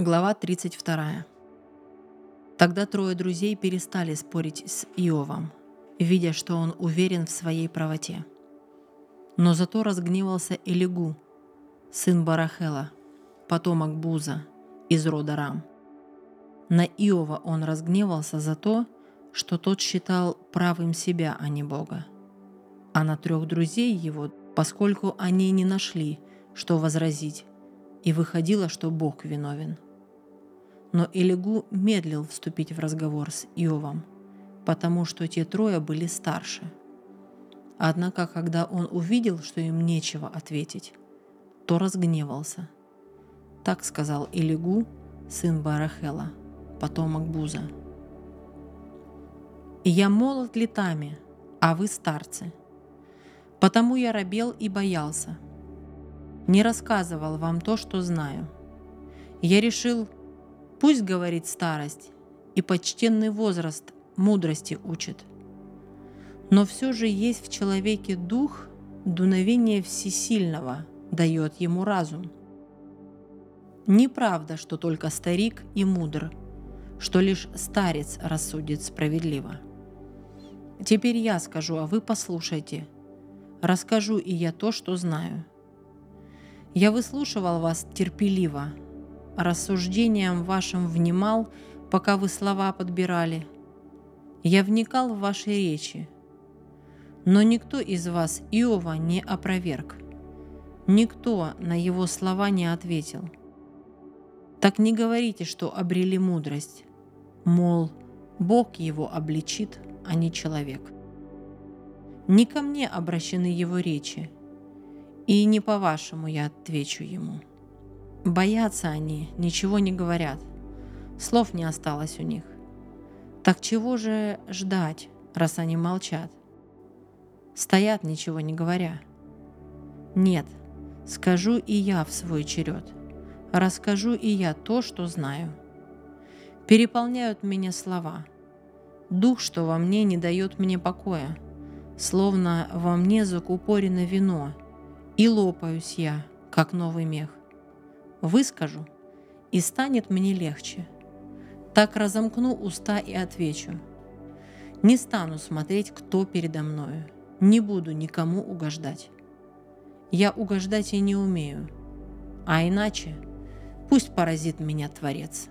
Глава 32. Тогда трое друзей перестали спорить с Иовом, видя, что он уверен в своей правоте. Но зато разгневался Элигу, сын Барахела, потомок Буза из рода Рам. На Иова он разгневался за то, что тот считал правым себя, а не Бога. А на трех друзей его, поскольку они не нашли, что возразить, и выходило, что Бог виновен – но Элигу медлил вступить в разговор с Иовом, потому что те трое были старше. Однако, когда он увидел, что им нечего ответить, то разгневался. Так сказал Элигу, сын Барахела, потомок Буза. «Я молод летами, а вы старцы. Потому я робел и боялся. Не рассказывал вам то, что знаю. Я решил, Пусть говорит старость, и почтенный возраст мудрости учит. Но все же есть в человеке дух, дуновение всесильного дает ему разум. Неправда, что только старик и мудр, что лишь старец рассудит справедливо. Теперь я скажу, а вы послушайте. Расскажу и я то, что знаю. Я выслушивал вас терпеливо, рассуждениям вашим внимал, пока вы слова подбирали. Я вникал в ваши речи. Но никто из вас Иова не опроверг. Никто на его слова не ответил. Так не говорите, что обрели мудрость. Мол, Бог его обличит, а не человек. Не ко мне обращены его речи, и не по-вашему я отвечу ему. Боятся они, ничего не говорят. Слов не осталось у них. Так чего же ждать, раз они молчат? Стоят, ничего не говоря. Нет, скажу и я в свой черед. Расскажу и я то, что знаю. Переполняют меня слова. Дух, что во мне не дает мне покоя, словно во мне закупорено вино, и лопаюсь я, как новый мех выскажу, и станет мне легче. Так разомкну уста и отвечу. Не стану смотреть, кто передо мною, не буду никому угождать. Я угождать и не умею, а иначе пусть поразит меня Творец».